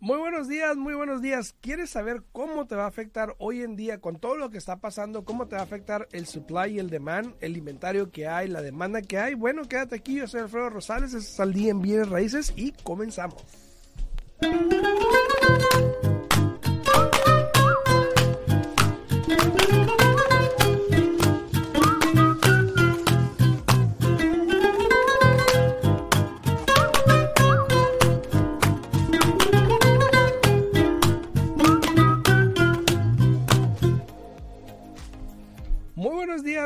Muy buenos días, muy buenos días. ¿Quieres saber cómo te va a afectar hoy en día con todo lo que está pasando? ¿Cómo te va a afectar el supply y el demand, el inventario que hay, la demanda que hay? Bueno, quédate aquí. Yo soy Alfredo Rosales, es al día en Bienes Raíces y comenzamos.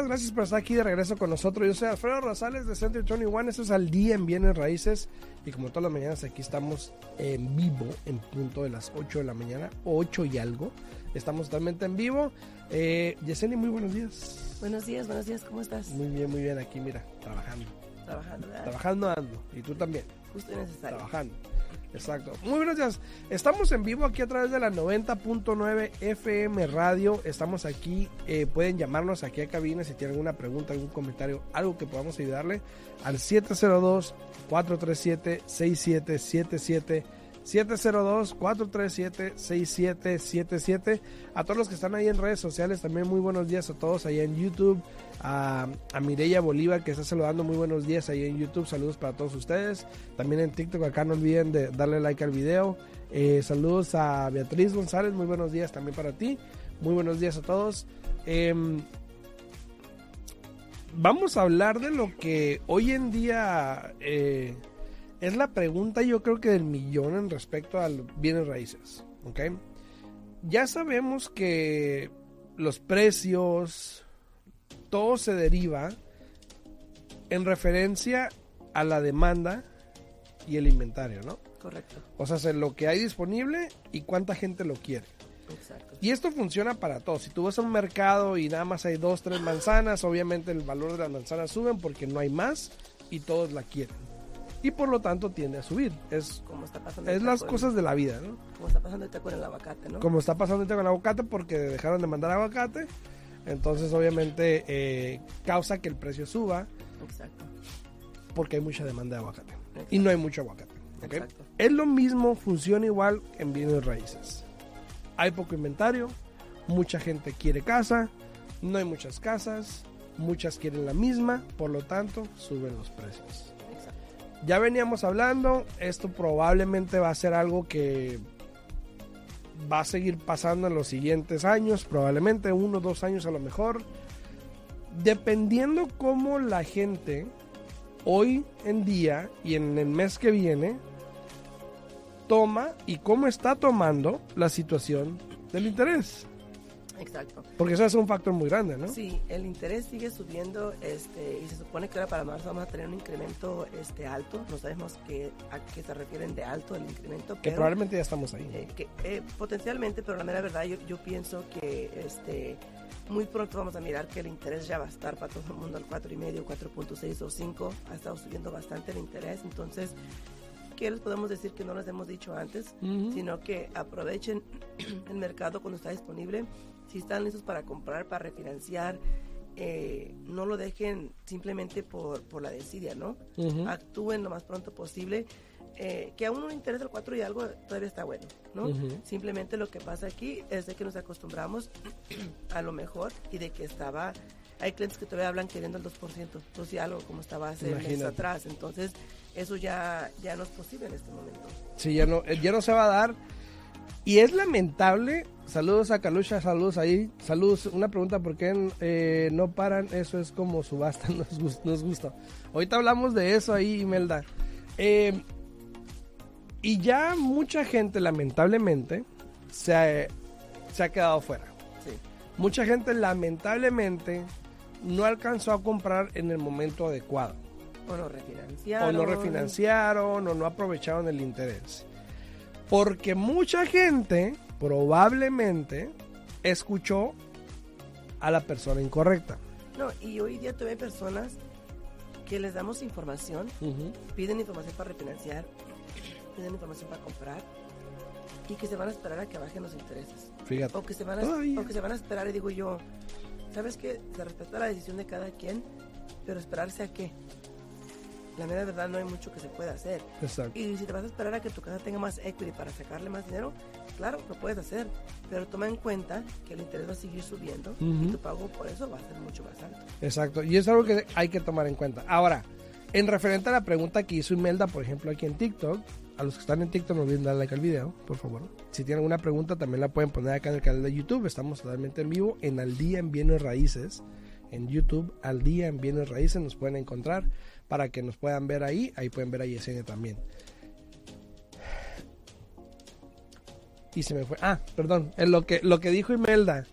Días, gracias por estar aquí de regreso con nosotros. Yo soy Alfredo Rosales de Center 21. Esto es al día en Bienes Raíces. Y como todas las mañanas, aquí estamos en vivo, en punto de las 8 de la mañana, 8 y algo. Estamos totalmente en vivo. Eh, Yesenia, muy buenos días. Buenos días, buenos días, ¿cómo estás? Muy bien, muy bien, aquí, mira, trabajando. Trabajando, ¿verdad? Trabajando ando. Y tú también, Justo y necesario. trabajando. Exacto. Muy buenos días. Estamos en vivo aquí a través de la 90.9 FM Radio. Estamos aquí. eh, pueden llamarnos aquí a cabina si tienen alguna pregunta, algún comentario, algo que podamos ayudarle al 702-437-6777. 702-437-6777. A todos los que están ahí en redes sociales, también muy buenos días a todos ahí en YouTube. A, a Mireya Bolívar que está saludando, muy buenos días ahí en YouTube. Saludos para todos ustedes. También en TikTok, acá no olviden de darle like al video. Eh, saludos a Beatriz González, muy buenos días también para ti. Muy buenos días a todos. Em, vamos a hablar de lo que hoy en día eh, es la pregunta, yo creo que del millón en respecto a los bienes raíces. ¿ok? Ya sabemos que los precios, todo se deriva en referencia a la demanda y el inventario, ¿no? Correcto, O sea, lo que hay disponible y cuánta gente lo quiere. exacto. Y esto funciona para todos. Si tú vas a un mercado y nada más hay dos, tres manzanas, obviamente el valor de las manzanas suben porque no hay más y todos la quieren. Y por lo tanto tiende a subir. Es, ¿Cómo está pasando? es las cosas de la vida, ¿no? ¿Cómo está pasando ahorita con el aguacate, no? Como está pasando ahorita con el aguacate porque dejaron de mandar aguacate. Entonces obviamente eh, causa que el precio suba Exacto, porque hay mucha demanda de aguacate. exacto. Y no hay mucho aguacate. ¿ok? Exacto. Es lo mismo, funciona igual en bienes raíces. Hay poco inventario, mucha gente quiere casa, no hay muchas casas, muchas quieren la misma, por lo tanto suben los precios. Ya veníamos hablando, esto probablemente va a ser algo que va a seguir pasando en los siguientes años, probablemente uno o dos años a lo mejor, dependiendo cómo la gente hoy en día y en el mes que viene toma y cómo está tomando la situación del interés. Exacto. Porque eso es un factor muy grande, ¿no? Sí, el interés sigue subiendo este, y se supone que ahora para marzo vamos a tener un incremento este, alto. No sabemos qué, a qué se refieren de alto el incremento, Que pero probablemente ya estamos ahí. eh, que, eh, potencialmente, pero la mera verdad yo, yo pienso que este, muy pronto vamos a mirar que el interés ya va a estar para todo el mundo al 4,5, 4.6 o 5. Ha estado subiendo bastante el interés, entonces, ¿qué les podemos decir que no les hemos dicho antes? Ujú. Sino que aprovechen el mercado cuando está disponible. Si están listos para comprar, para refinanciar, eh, no lo dejen simplemente por, por la desidia, ¿no? Ujú. Actúen lo más pronto posible. Eh, que a uno le interesa el 4 y algo todavía está bueno, ¿no? Ujú. Simplemente lo que pasa aquí es de que nos acostumbramos a lo mejor y de que estaba, hay clientes que todavía hablan queriendo el 2%, 2 y algo como estaba hace meses atrás, entonces eso ya, ya no es posible en este momento. Sí, ya no, eh, ya no se va a dar. Y es lamentable. Saludos a Calucha, saludos ahí. Saludos. Una pregunta: ¿por qué eh, no paran? Eso es como subasta, nos, gus- nos gusta. Ahorita hablamos de eso ahí, Imelda. Eh, y ya mucha gente, lamentablemente, se ha, se ha quedado fuera. Sí, Mucha gente, lamentablemente, no alcanzó a comprar en el momento adecuado. o no refinanciaron. o no refinanciaron o no aprovecharon el interés. Porque mucha gente probablemente escuchó a la persona incorrecta. No, y hoy día todavía hay personas que les damos información, piden información para refinanciar, piden información para comprar y que se van a esperar a que bajen los intereses. Fíjate. O que se van a, Todavía. o que se van a esperar y digo yo, ¿sabes qué? Se respeta la decisión de cada quien, pero esperarse a qué? La mera verdad no hay mucho que se pueda hacer. Exacto. Y si te vas a esperar a que tu casa tenga más equity para sacarle más dinero, claro, lo puedes hacer. Pero toma en cuenta que el interés va a seguir subiendo y tu pago por eso va a ser mucho más alto. Exacto. Y es algo que hay que tomar en cuenta. Ahora, en referente a la pregunta que hizo Imelda, por ejemplo, aquí en TikTok, a los que están en TikTok no olviden darle like al video, por favor. Si tienen alguna pregunta, también la pueden poner acá en el canal de YouTube. Estamos totalmente en vivo en Al Día en Bienes Raíces. En YouTube, Al Día en Bienes Raíces, nos pueden encontrar para que nos puedan ver ahí. Ahí pueden ver a Yesenia también. Y se me fue. Ah, perdón. En lo que, lo que dijo Imelda.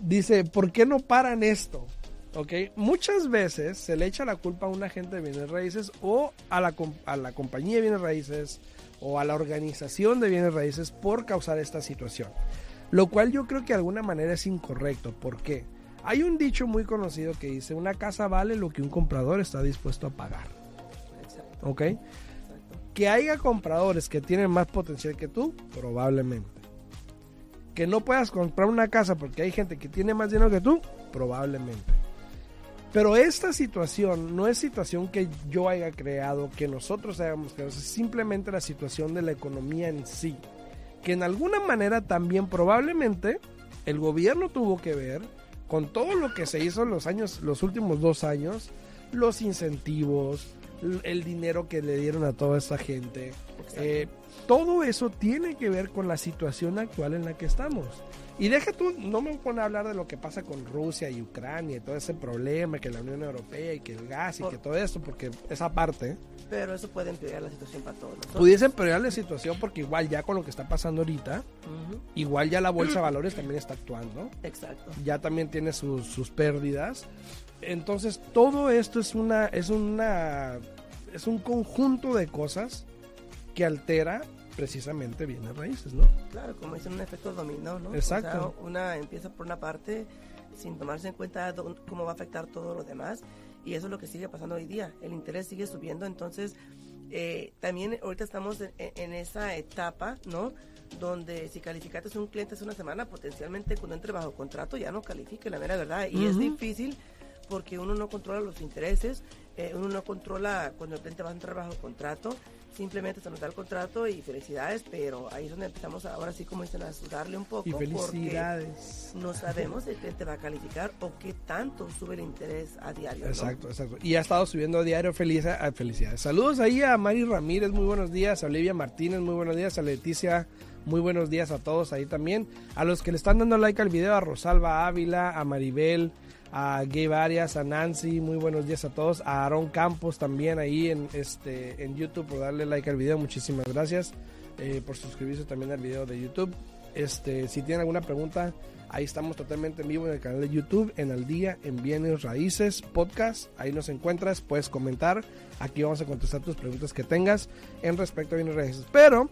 Dice, ¿por qué no paran esto? ¿Ok? Muchas veces se le echa la culpa a un agente de bienes raíces o a la, a la compañía de bienes raíces o a la organización de bienes raíces por causar esta situación. Lo cual yo creo que de alguna manera es incorrecto. ¿Por qué? Hay un dicho muy conocido que dice, una casa vale lo que un comprador está dispuesto a pagar. Exacto. ¿Ok? exacto. Que haya compradores que tienen más potencial que tú, probablemente. Que no puedas comprar una casa porque hay gente que tiene más dinero que tú, probablemente. Pero esta situación no es situación que yo haya creado, que nosotros hayamos creado, es simplemente la situación de la economía en sí. Que en alguna manera también probablemente el gobierno tuvo que ver con todo lo que se hizo en los años, los últimos dos años, los incentivos, el dinero que le dieron a toda esta gente. Eh, todo eso tiene que ver con la situación actual en la que estamos. Y deja tú, no me pone a hablar de lo que pasa con Rusia y Ucrania y todo ese problema, que la Unión Europea y que el gas y Por- que todo esto, porque esa parte Pero eso puede empeorar la situación para todos nosotros. pudiese empeorar la situación porque igual ya con lo que está pasando ahorita, igual ya la bolsa de valores también está actuando, Exacto. ya también tiene sus, sus pérdidas. Entonces todo esto es una, es una, es un conjunto de cosas que altera precisamente bienes raíces, ¿no? Claro, como dicen, un efecto dominó, ¿no? Exacto. O sea, una empieza por una parte sin tomarse en cuenta cómo va a afectar todo lo demás. Y eso es lo que sigue pasando hoy día. El interés sigue subiendo. Entonces, eh, también ahorita estamos en, en esa etapa, ¿no? Donde si calificaste un cliente hace una semana, potencialmente cuando entre bajo contrato ya no califique, la mera verdad. Y es difícil porque uno no controla los intereses, eh, uno no controla cuando el cliente va a entrar bajo contrato, simplemente se nos da el contrato y felicidades, pero ahí es donde empezamos ahora sí como dicen a sudarle un poco Y porque felicidades. no sabemos si el cliente va a calificar o qué tanto sube el interés a diario. ¿no? Exacto, exacto. Y ha estado subiendo a diario feliz, a- felicidades. Saludos ahí a Mari Ramírez, muy buenos días. A Olivia Martínez, muy buenos días. A Leticia, muy buenos días a todos ahí también. A los que le están dando like al video, a Rosalba Ávila, a Maribel, a Gabe Arias, a Nancy, muy buenos días a todos. A Aaron Campos también ahí en, este, en YouTube por darle like al video, muchísimas gracias. eh, por suscribirse también al video de YouTube. Este, si tienen alguna pregunta, ahí estamos totalmente en vivo en el canal de YouTube, en Al Día, en Bienes Raíces, podcast. Ahí nos encuentras, puedes comentar. Aquí vamos a contestar tus preguntas que tengas en respecto a Bienes Raíces. Pero,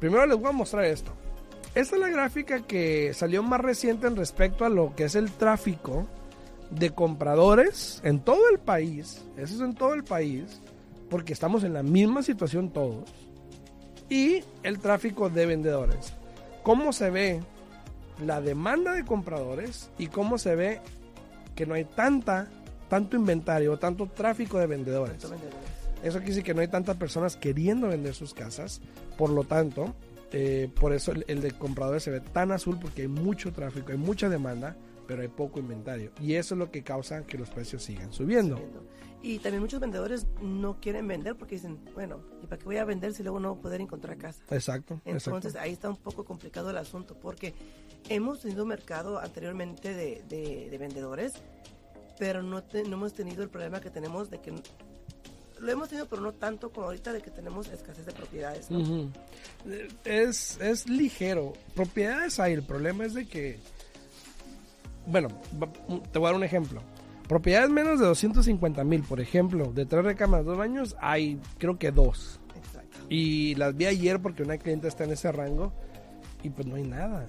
primero les voy a mostrar esto. Esta es la gráfica que salió más reciente en respecto a lo que es el tráfico de compradores en todo el país. Eso es en todo el país, porque estamos en la misma situación todos. Y el tráfico de vendedores. ¿Cómo se ve la demanda de compradores y cómo se ve que no hay tanta, tanto inventario, tanto tráfico de vendedores? Eso quiere decir que no hay tantas personas queriendo vender sus casas. Por lo tanto, eh, por eso el, el de compradores se ve tan azul porque hay mucho tráfico, hay mucha demanda, pero hay poco inventario. Y eso es lo que causa que los precios sigan subiendo. Subiendo. Y también muchos vendedores no quieren vender porque dicen, bueno, ¿y para qué voy a vender si luego no voy a poder encontrar casa? Exacto. Entonces exacto. ahí está un poco complicado el asunto porque hemos tenido mercado anteriormente de, de- de vendedores, pero no, te- no hemos tenido el problema que tenemos de que lo hemos tenido, pero no tanto como ahorita de que tenemos escasez de propiedades. ¿no? Es, es ligero. Propiedades hay. El problema es de que. Bueno, te voy a dar un ejemplo. Propiedades menos de 250 mil, por ejemplo, de tres recámaras, dos baños, hay creo que dos. Exacto, Y las vi ayer porque una cliente está en ese rango y pues no hay nada.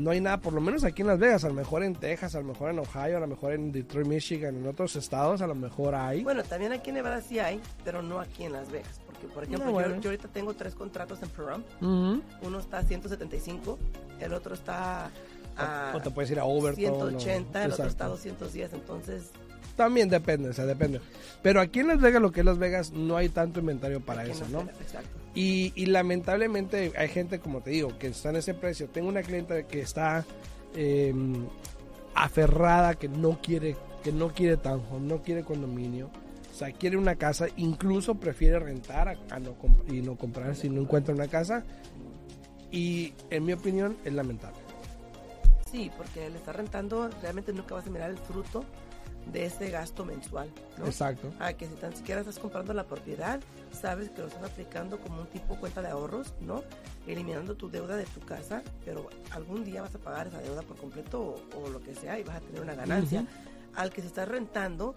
No hay nada, por lo menos aquí en Las Vegas, a lo mejor en Texas, a lo mejor en Ohio, a lo mejor en Detroit, Michigan, en otros estados, a lo mejor hay. Bueno, también aquí en Nevada sí hay, pero no aquí en Las Vegas. Porque, por ejemplo, No, yo- bueno. yo, ahorita tengo tres contratos en. Ujú. Uno está a 175, el otro está a o, o te puedes ir a Overton. o- 180, el otro está a Exacto. 210. Entonces, También depende, o sea, depende. Pero aquí en Las Vegas, lo que es Las Vegas, no hay tanto inventario para Aquí eso, no Exacto. Y, y lamentablemente hay gente, como te digo, que está en ese precio. Tengo una clienta que está eh, aferrada, que no quiere, que no quiere townhome, no quiere condominio. O sea, quiere una casa, incluso prefiere rentar a, a no y no comprar si no encuentra una casa. Y en mi opinión es lamentable. Sí, porque le está rentando, realmente nunca vas a mirar el fruto de ese gasto mensual, ¿no? Exacto. Ah, que si tan siquiera estás comprando la propiedad, sabes que lo están aplicando como un tipo cuenta de ahorros, ¿no? Eliminando tu deuda de tu casa, pero algún día vas a pagar esa deuda por completo o, o lo que sea y vas a tener una ganancia. Al que se está rentando,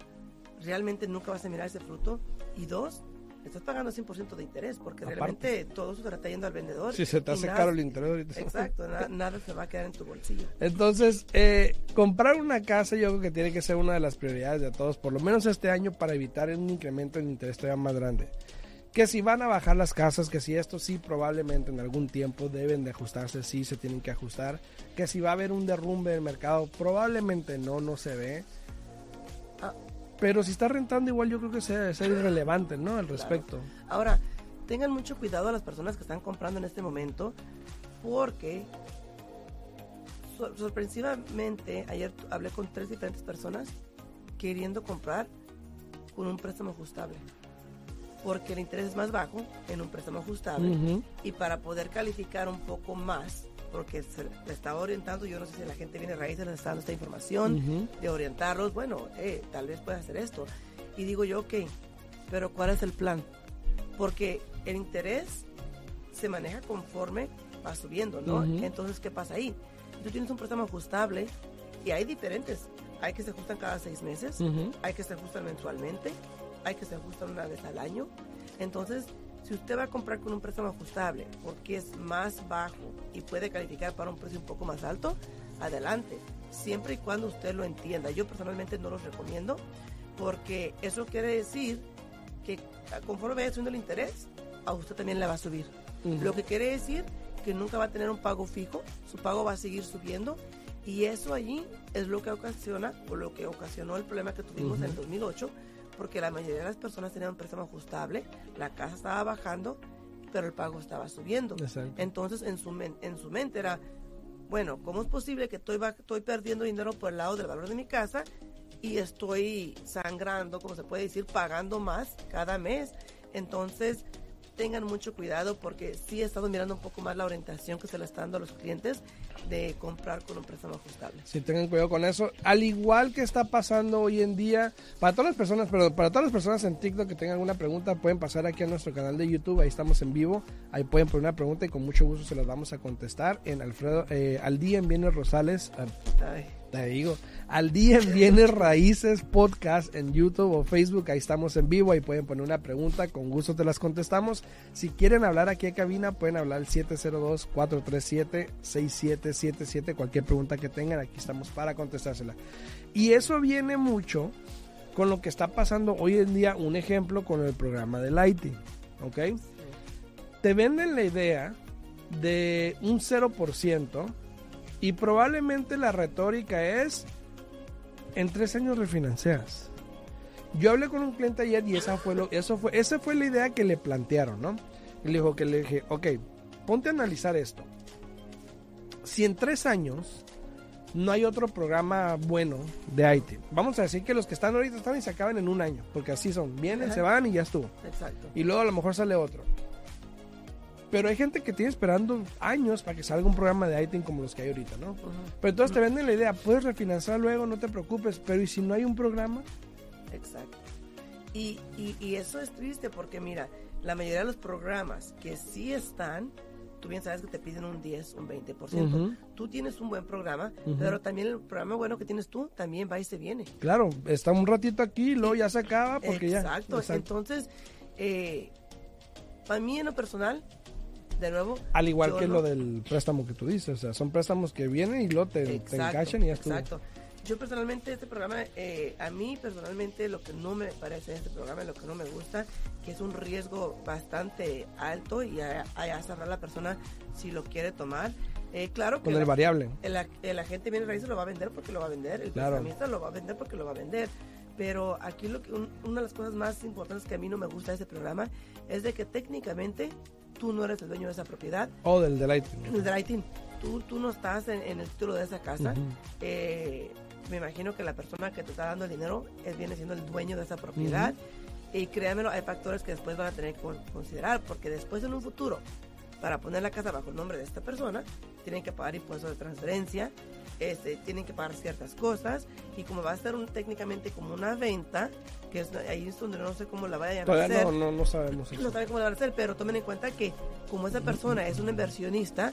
realmente nunca vas a mirar ese fruto. Y dos, estás pagando 100% de interés, porque Aparte. realmente todo eso se está yendo al vendedor. Si se te hace nada- caro el interés ahorita. Exacto, na- nada se va a quedar en tu bolsillo. Entonces, eh, comprar una casa yo creo que tiene que ser una de las prioridades de todos, por lo menos este año, para evitar un incremento en interés todavía más grande. Que si van a bajar las casas, que si esto sí probablemente en algún tiempo deben de ajustarse, sí se tienen que ajustar. Que si va a haber un derrumbe del mercado, probablemente no, no se ve. Pero si está rentando igual yo creo que sea, sea irrelevante, ¿no? Al respecto. Ahora, tengan mucho cuidado a las personas que están comprando en este momento, porque sor- sorpresivamente ayer hablé con tres diferentes personas queriendo comprar con un préstamo ajustable. Porque el interés es más bajo en un préstamo ajustable. Y para poder calificar un poco más, porque se le estaba orientando, yo no sé si la gente viene raíces, les está dando esta información, Ujú. de orientarlos, bueno, eh, tal vez puedas hacer esto. Y digo yo, ok, pero ¿cuál es el plan? Porque el interés se maneja conforme va subiendo, ¿no? Ujú. Entonces, ¿qué pasa ahí? Tú tienes un préstamo ajustable y hay diferentes. Hay que se ajustan cada seis meses, Ujú. hay que se ajustan mensualmente, hay que se ajustan una vez al año. Entonces, si usted va a comprar con un préstamo ajustable porque es más bajo y puede calificar para un precio un poco más alto, adelante, siempre y cuando usted lo entienda. Yo personalmente no los recomiendo porque eso quiere decir que conforme vaya subiendo el interés, a usted también le va a subir. Lo que quiere decir que nunca va a tener un pago fijo, su pago va a seguir subiendo y eso allí es lo que ocasiona o lo que ocasionó el problema que tuvimos en el 2008 porque la mayoría de las personas tenían un préstamo ajustable, la casa estaba bajando, pero el pago estaba subiendo. Exacto. Entonces en su, men- en su mente era, bueno, ¿cómo es posible que estoy, estoy perdiendo dinero por el lado del valor de mi casa y estoy sangrando, como se puede decir, pagando más cada mes? Entonces tengan mucho cuidado porque sí he estado mirando un poco más la orientación que se le está dando a los clientes de comprar con un préstamo ajustable. Sí, tengan cuidado con eso. Al igual que está pasando hoy en día, para todas las personas, perdón, para todas las personas en TikTok que tengan alguna pregunta, pueden pasar aquí a nuestro canal de YouTube, ahí estamos en vivo, ahí pueden poner una pregunta y con mucho gusto se las vamos a contestar en Alfredo, eh, al día en Bienes Rosales, Ay, te digo, al día en Bienes Raíces Podcast en YouTube o Facebook, ahí estamos en vivo, ahí pueden poner una pregunta, con gusto te las contestamos. Si quieren hablar aquí a cabina, pueden hablar al 702-437-6777, cualquier pregunta que tengan, aquí estamos para contestársela. Y eso viene mucho con lo que está pasando hoy en día, un ejemplo con el programa de Lighting, ¿ok? Te venden la idea de un 0%, y probablemente la retórica es, en tres años refinancias. Yo hablé con un cliente ayer y esa fue, lo, eso fue, esa fue la idea que le plantearon, ¿no? Y le dijo que le dije, ok, ponte a analizar esto. Si en tres años no hay otro programa bueno de IT, vamos a decir que los que están ahorita están y se acaban en un año, porque así son, vienen, Ajá. se van y ya estuvo. exacto. Y luego a lo mejor sale otro. Pero hay gente que tiene esperando años para que salga un programa de ITIN como los que hay ahorita, ¿no? Pero entonces te venden la idea, puedes refinanciar luego, no te preocupes, pero ¿y si no hay un programa? Exacto. Y, y, y eso es triste porque mira, la mayoría de los programas que sí están, tú bien sabes que te piden un 10, un 20%. Ujú. Tú tienes un buen programa, pero también el programa bueno que tienes tú también va y se viene. Claro, está un ratito aquí y luego ya se acaba porque Exacto. ya... Entonces, eh, para mí en lo personal, de nuevo... Al igual que no- lo del préstamo que tú dices, o sea, son préstamos que vienen y luego te, te Exacto, encachan y ya estuvo. Exacto. Yo personalmente este programa, eh, a mí personalmente lo que no me parece de este programa, lo que no me gusta, que es un riesgo bastante alto y a, a cerrar la persona si lo quiere tomar. Eh, claro que Con el la- variable. el, el agente viene raíces lo va a vender porque lo va a vender, el Claro. prestamista lo va a vender porque lo va a vender. Pero aquí lo que, una de las cosas más importantes que a mí no me gusta de este programa es de que técnicamente tú no eres el dueño de esa propiedad. O del delighting. Del delighting. Tú, tú no estás en, el título de esa casa. eh, me imagino que la persona que te está dando el dinero es, viene siendo el dueño de esa propiedad. Y créanmelo, hay factores que después van a tener que considerar, porque después en un futuro, para poner la casa bajo el nombre de esta persona, tienen que pagar impuestos de transferencia, este, tienen que pagar ciertas cosas, y como va a ser un, técnicamente como una venta, que es, ahí es donde no sé cómo la vayan a hacer. No, no, no sabemos. No saben cómo la van a hacer, pero tomen en cuenta que como esa persona es un inversionista,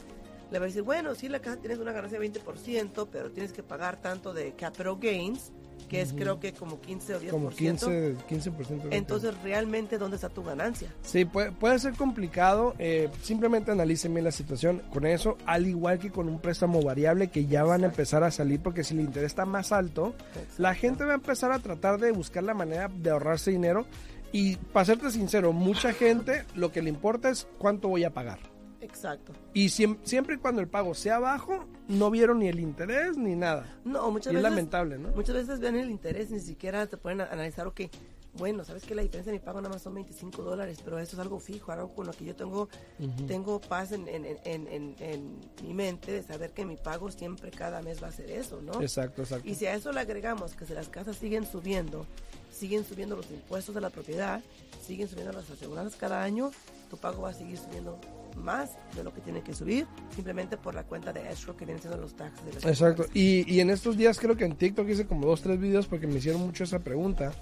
le va a decir, bueno, sí, la casa tienes una ganancia de 20%, pero tienes que pagar tanto de capital gains, que es creo que como 15 o 10%. Como 15, 15%. Entonces, ¿realmente dónde está tu ganancia? Sí, puede, puede ser complicado. Eh, simplemente analicen bien la situación con eso, al igual que con un préstamo variable que ya van a empezar a salir, porque si el interés está más alto, la gente va a empezar a tratar de buscar la manera de ahorrarse dinero. Y para serte sincero, mucha gente lo que le importa es cuánto voy a pagar. Exacto. Y siempre, y cuando el pago sea bajo, no vieron ni el interés ni nada. No, muchas y veces. Es lamentable, ¿no? Muchas veces ven el interés, ni siquiera te pueden analizar, ok, bueno, sabes que la diferencia de mi pago nada más son 25 dólares, pero eso es algo fijo, algo con lo que yo tengo, tengo paz en, en, en, en, mi mente de saber que mi pago siempre cada mes va a ser eso, ¿no? Exacto, exacto. Y si a eso le agregamos que si las casas siguen subiendo, siguen subiendo los impuestos de la propiedad, siguen subiendo las aseguranzas cada año, tu pago va a seguir subiendo más de lo que tiene que subir simplemente por la cuenta de escrow que vienen siendo los taxes. De Exacto. Y, y, en estos días creo que en TikTok hice como dos, tres videos porque me hicieron mucho esa pregunta.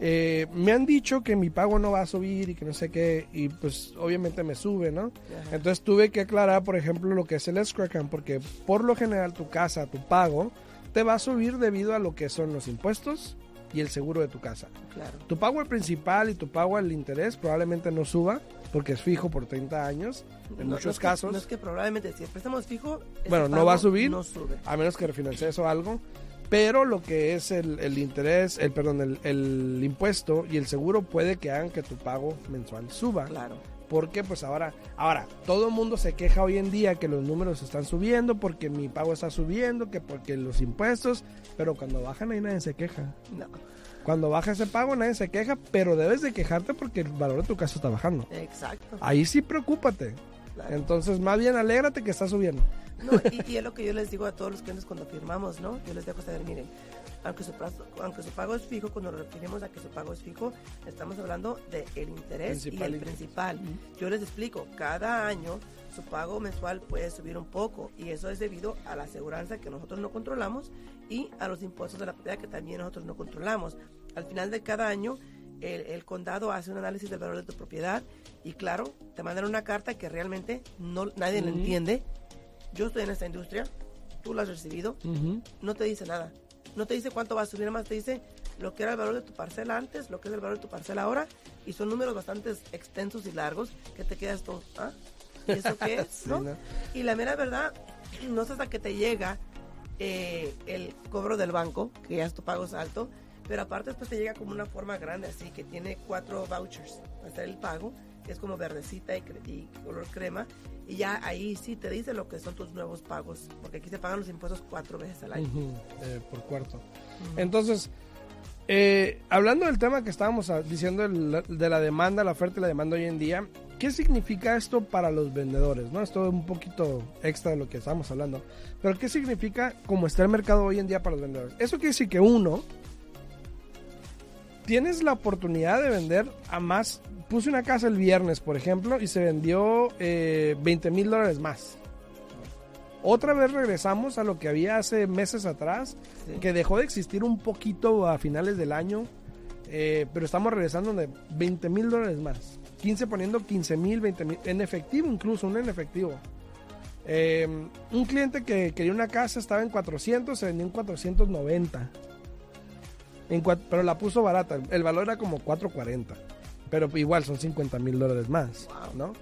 Eh, me han dicho que mi pago no va a subir y que no sé qué, y pues obviamente me sube, ¿no? Entonces tuve que aclarar, por ejemplo, lo que es el escrow account, porque por lo general tu casa, tu pago, te va a subir debido a lo que son los impuestos y el seguro de tu casa. Claro. Tu pago al principal y tu pago al interés probablemente no suba, porque es fijo por 30 años, en muchos casos. no es que probablemente si el préstamo es fijo, bueno, no va a subir, no sube. a menos que refinancies o algo. Pero lo que es el, el interés, el perdón, el, el, impuesto y el seguro puede que hagan que tu pago mensual suba. Claro. Porque pues ahora, ahora, todo el mundo se queja hoy en día que los números están subiendo, porque mi pago está subiendo, que porque los impuestos, pero cuando bajan ahí nadie se queja. No. Cuando baja ese pago nadie se queja, pero debes de quejarte porque el valor de tu casa está bajando. Exacto. Ahí sí preocúpate. Entonces, más bien alégrate que está subiendo. No, y, es lo que yo les digo a todos los clientes cuando firmamos, ¿no? Yo les dejo saber, miren, aunque su, aunque su pago es fijo, cuando nos referimos a que su pago es fijo, estamos hablando del el interés y el principal. Yo les explico, cada año su pago mensual puede subir un poco y eso es debido a la aseguranza que nosotros no controlamos y a los impuestos de la propiedad que también nosotros no controlamos. Al final de cada año, el, condado hace un análisis del valor de tu propiedad y claro, te mandan una carta que realmente no, nadie la entiende. Yo estoy en esta industria, tú la has recibido, no te dice nada. No te dice cuánto va a subir, más te dice lo que era el valor de tu parcela antes, lo que es el valor de tu parcela ahora, y son números bastante extensos y largos que te quedas todo, ¿ah? ¿Y eso qué es? ¿no? Y la mera verdad, no es hasta que te llega eh, el cobro del banco, que ya tu pago es alto, pero aparte después te llega como una forma grande, así que tiene cuatro vouchers para hacer el pago, es como verdecita y, color crema, y ya ahí sí te dice lo que son tus nuevos pagos, porque aquí se pagan los impuestos cuatro veces al año. Eh, por cuarto. Entonces, eh, hablando del tema que estábamos diciendo de la demanda, la oferta y la demanda hoy en día, ¿qué significa esto para los vendedores? ¿no? Esto es un poquito extra de lo que estábamos hablando. Pero ¿qué significa cómo está el mercado hoy en día para los vendedores? Eso quiere decir que uno, tienes la oportunidad de vender a más. Puse una casa el viernes, por ejemplo, y se vendió eh, 20 mil dólares más. Otra vez regresamos a lo que había hace meses atrás, que dejó de existir un poquito a finales del año, eh, pero estamos regresando de 20 mil dólares más. 15 poniendo 15 mil, 20 mil, en efectivo incluso, un en efectivo. Eh, un cliente que quería una casa estaba en 400, se vendió en 490 pero la puso barata. El valor era como 4.40. Pero igual son 50 mil dólares más, ¿no?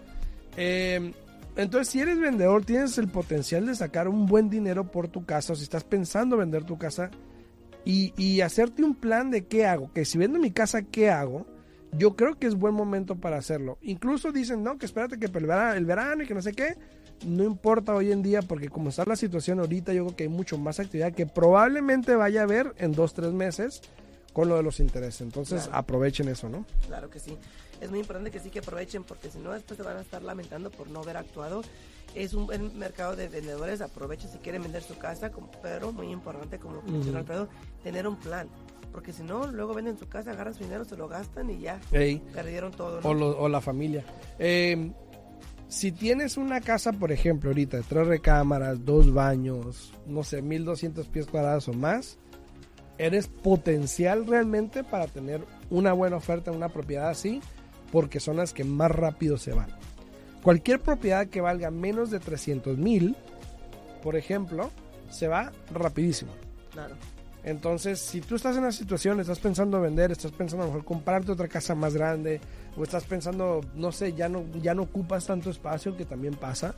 Em, entonces, si eres vendedor, tienes el potencial de sacar un buen dinero por tu casa. O si estás pensando vender tu casa y, y hacerte un plan de qué hago. Que si vendo mi casa, ¿qué hago? Yo creo que es buen momento para hacerlo. Incluso dicen, no, que espérate que el verano y que no sé qué. No importa hoy en día porque como está la situación ahorita, yo creo que hay mucho más actividad que probablemente vaya a haber en dos, tres meses con lo de los intereses. Entonces Claro. aprovechen eso, ¿no? Claro que sí. Es muy importante que sí que aprovechen porque si no después se van a estar lamentando por no haber actuado. Es un buen mercado de vendedores, aprovechen si quieren vender su casa, pero muy importante, como mencionó Ujú. Alfredo, tener un plan. Porque si no, luego venden su casa, agarran su dinero, se lo gastan y ya Ey. perdieron todo. ¿no? o, lo- o la familia. Eh, si tienes una casa, por ejemplo, ahorita de tres recámaras, dos baños, no sé, 1200 pies cuadrados o más, eres potencial realmente para tener una buena oferta en una propiedad así, porque son las que más rápido se van. Cualquier propiedad que valga menos de 300 mil, por ejemplo, se va rapidísimo. Claro. Entonces, si tú estás en una situación, estás pensando vender, estás pensando a lo mejor comprarte otra casa más grande, o estás pensando, no sé, ya no, ya no ocupas tanto espacio, que también pasa,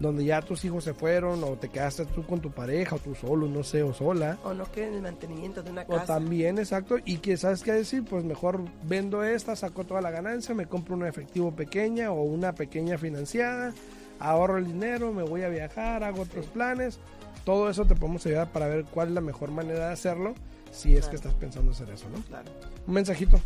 donde ya tus hijos se fueron, o te quedaste tú con tu pareja, o tú solo, no sé, o sola. O no quieren el mantenimiento de una O casa. también, exacto, y que sabes qué decir, pues mejor vendo esta, saco toda la ganancia, me compro una efectivo pequeña o una pequeña financiada, ahorro el dinero, me voy a viajar, hago otros planes. Todo eso te podemos ayudar para ver cuál es la mejor manera de hacerlo si es Claro. que estás pensando hacer eso, ¿no? Claro. Un mensajito.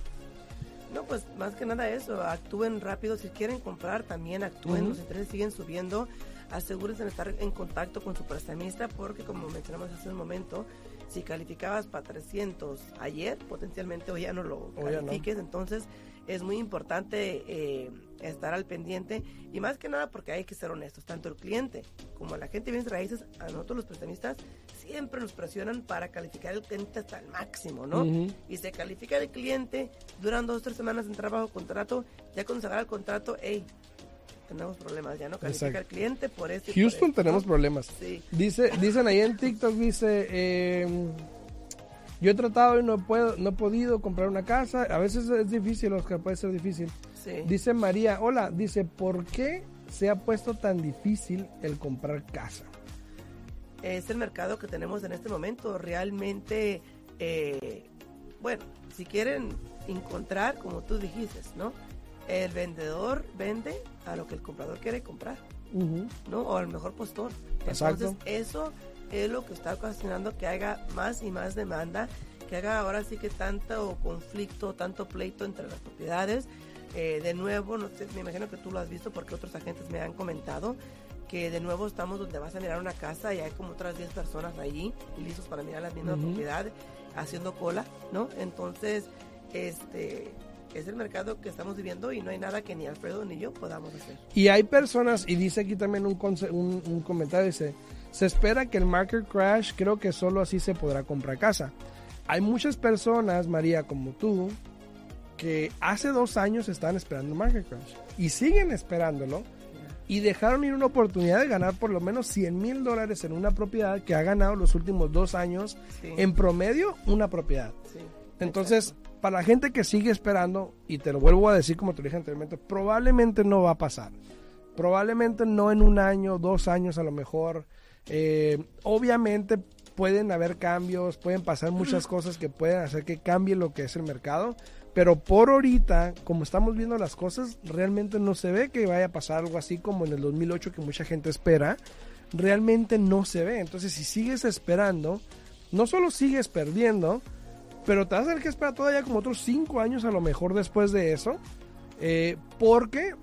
No, pues más que nada eso, actúen rápido, si quieren comprar también actúen, los intereses siguen subiendo, asegúrense de estar en contacto con su prestamista porque como mencionamos hace un momento, si calificabas para 300 ayer, potencialmente hoy ya no lo no. califiques, entonces es muy importante eh, estar al pendiente y más que nada porque hay que ser honestos, tanto el cliente como la gente de bienes raíces, a nosotros los prestamistas siempre nos presionan para calificar el cliente hasta el máximo, ¿no? Y se califica el cliente, duran dos o tres semanas en trabajo, contrato, ya cuando se agarra el contrato, hey, tenemos problemas, ya no califica Exacto. el cliente por por Houston tenemos ¿no? problemas. Sí, Dice, dicen ahí en TikTok, dice, eh, yo he tratado y no puedo, no he podido comprar una casa. A veces es difícil, Oscar, puede ser difícil. sí. Dice María, hola, dice, ¿por qué se ha puesto tan difícil el comprar casa? es el mercado que tenemos en este momento. Realmente, eh, bueno, si quieren encontrar, como tú dijiste, ¿no? El vendedor vende a lo que el comprador quiere comprar. ¿no? O al mejor postor. Exacto. Entonces, eso es lo que está ocasionando que haga más y más demanda, que haga ahora sí que tanto conflicto, tanto pleito entre las propiedades. Eh, de nuevo, no sé, me imagino que tú lo has visto porque otros agentes me han comentado que de nuevo estamos donde vas a mirar una casa y hay como otras 10 personas allí listos para mirar la misma Ujú. propiedad haciendo cola, ¿no? Entonces, este es el mercado que estamos viviendo y no hay nada que ni Alfredo ni yo podamos hacer. Y hay personas, y dice aquí también un, un comentario, dice, se espera que el market crash, creo que solo así se podrá comprar casa. Hay muchas personas, María, como tú, que hace dos años estaban esperando el market crash y siguen esperándolo y dejaron ir una oportunidad de ganar por lo menos 100 mil dólares en una propiedad que ha ganado los últimos dos años Sí, en promedio una propiedad. sí, Entonces, para la gente que sigue esperando, y te lo vuelvo a decir como te lo dije anteriormente, probablemente no va a pasar. Probablemente no en un año, dos años a lo mejor. Eh, obviamente pueden haber cambios, pueden pasar muchas cosas que pueden hacer que cambie lo que es el mercado. Pero por ahorita, como estamos viendo las cosas, realmente no se ve que vaya a pasar algo así como en el 2008 que mucha gente espera. Realmente no se ve. Entonces, si sigues esperando, no solo sigues perdiendo, pero te vas a tener que esperar todavía como otros 5 años a lo mejor después de eso. eh, porque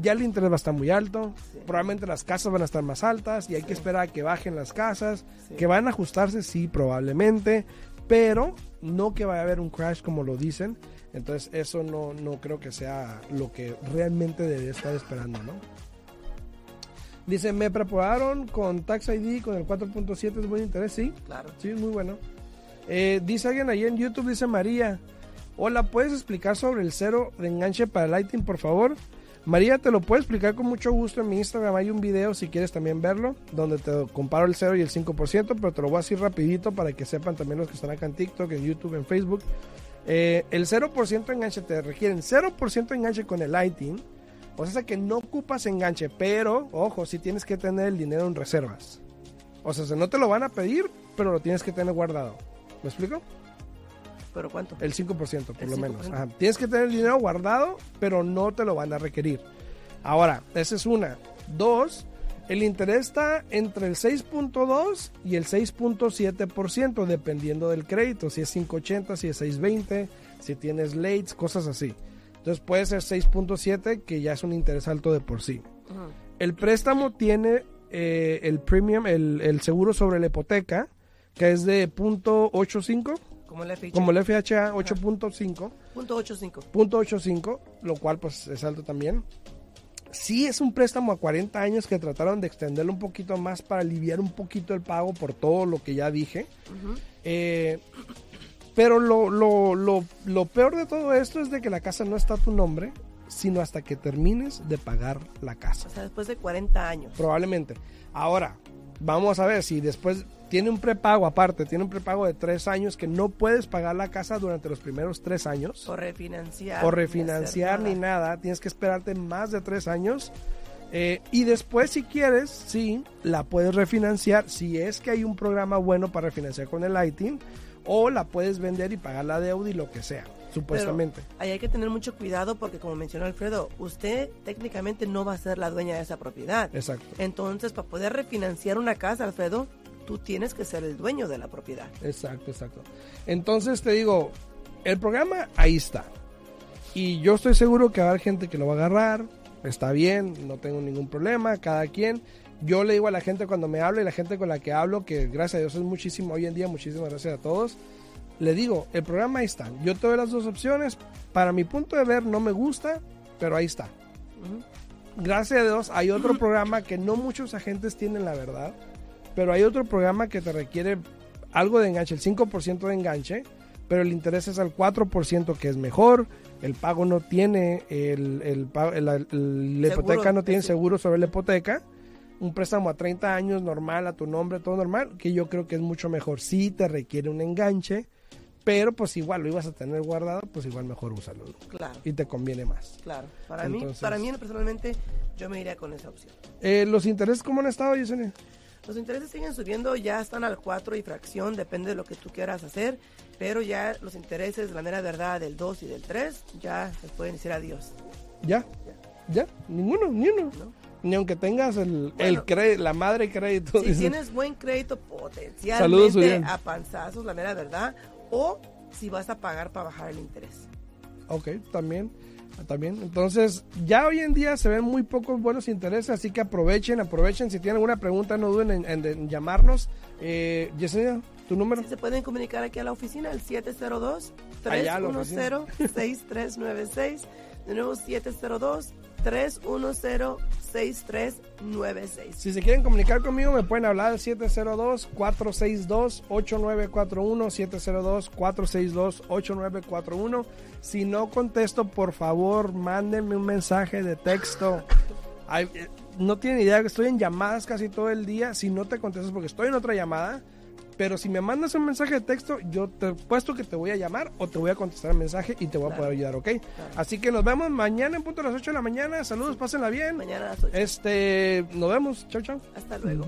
ya el interés va a estar muy alto. Sí. Probablemente las casas van a estar más altas y hay que esperar a que bajen las casas. Sí. Que van a ajustarse, sí, probablemente. Pero no que vaya a haber un crash como lo dicen. Entonces eso no, no creo que sea lo que realmente debería estar esperando, ¿no? Dice, me prepararon con Tax ID, con el 4.7, es buen interés, sí. Claro. Sí, es muy bueno. Eh, dice alguien ahí en YouTube, dice María. Hola, ¿puedes explicar sobre el cero de enganche para Lighting, por favor? María, te lo puedo explicar con mucho gusto en mi Instagram. Hay un video si quieres también verlo, donde te comparo el 0 y el 5%, pero te lo voy a decir rapidito para que sepan también los que están acá en TikTok, en YouTube, en Facebook. Eh, el 0% de enganche te requieren 0% de enganche con el Lighting. O sea que no ocupas enganche, pero, ojo, sí tienes que tener el dinero en reservas. O sea, no te lo van a pedir, pero lo tienes que tener guardado. ¿Me explico? ¿Pero cuánto? El 5% por El lo 5%. menos. Ajá. Tienes que tener el dinero guardado, pero no te lo van a requerir. Ahora, esa es una. Dos, El interés está entre el 6.2 y el 6.7%, dependiendo del crédito, si es 580, si es 620, si tienes lates, cosas así. Entonces puede ser 6.7, que ya es un interés alto de por sí. El préstamo tiene eh, el premium, el, el, seguro sobre la hipoteca, que es de .85. Como el FHA. Como el FHA 8.5. Punto 85. Punto 85, lo cual pues es alto también. Sí es un préstamo a 40 años que trataron de extenderlo un poquito más para aliviar un poquito el pago por todo lo que ya dije. eh, pero lo, lo, lo, lo, peor de todo esto es de que la casa no está a tu nombre, sino hasta que termines de pagar la casa. O sea, después de 40 años. Probablemente. Ahora, vamos a ver si después tiene un prepago aparte, tiene un prepago de tres años que no puedes pagar la casa durante los primeros tres años. O refinanciar. O refinanciar ni, nada. nada. Tienes que esperarte más de tres años. Eh, y después, si quieres, sí, la puedes refinanciar si es que hay un programa bueno para refinanciar con el ITIN o la puedes vender y pagar la deuda y lo que sea, supuestamente. Pero ahí hay que tener mucho cuidado porque como mencionó Alfredo, usted técnicamente no va a ser la dueña de esa propiedad. Exacto. Entonces, para poder refinanciar una casa, Alfredo, tú tienes que ser el dueño de la propiedad. Exacto, exacto. Entonces te digo, el programa ahí está. Y yo estoy seguro que va a haber gente que lo va a agarrar. Está bien, no tengo ningún problema, cada quien yo le digo a la gente cuando me habla y la gente con la que hablo, que gracias a Dios es muchísimo hoy en día, muchísimas gracias a todos, le digo, el programa ahí está. Yo te doy las dos opciones. Para mi punto de ver no me gusta, pero ahí está. Gracias a Dios hay otro programa que no muchos agentes tienen la verdad, pero hay otro programa que te requiere algo de enganche, el 5% de enganche, pero el interés es al 4% que es mejor, el pago no tiene, el, el, el, la hipoteca no tiene seguro sobre la hipoteca un préstamo a 30 años normal, a tu nombre, todo normal, que yo creo que es mucho mejor. Sí te requiere un enganche, pero pues igual lo ibas a tener guardado, pues igual mejor úsalo. Claro. Y te conviene más. Claro. Para Entonces, mí, para mí personalmente, yo me iría con esa opción. Eh, ¿Los intereses cómo han estado, Yesenia? Los intereses siguen subiendo, ya están al 4 y fracción, depende de lo que tú quieras hacer, pero ya los intereses, la mera verdad, del 2 y del 3, ya se pueden decir adiós. ¿Ya? ¿Ya? ¿Ninguno? ¿Ni uno? ¿No? ni aunque tengas el, bueno, el crédito, la madre crédito. Si tienes buen crédito potencialmente Saludos, a panzazos, la mera verdad, o si vas a pagar para bajar el interés. Ok, también. También. Entonces, ya hoy en día se ven muy pocos buenos intereses, así que aprovechen, aprovechen. Si tienen alguna pregunta, no duden en, en, en llamarnos. Eh, Yesenia, ¿tu número? Se pueden comunicar aquí a la oficina, el 702-310-6396. De nuevo, 702 310-6396. Si se quieren comunicar conmigo, me pueden hablar al 702-462-8941. 702-462-8941. Si no contesto, por favor, mándenme un mensaje de texto. Ay, no tienen idea que estoy en llamadas casi todo el día. Si no te contestas porque estoy en otra llamada, pero si me mandas un mensaje de texto, yo te puesto que te voy a llamar o te voy a contestar el mensaje y te voy claro. a poder ayudar, ¿ok? Claro. Así que nos vemos mañana en punto a las 8 de la mañana. Saludos, pásenla bien. Mañana a las 8. Este, nos vemos. Chao, chao. Hasta luego.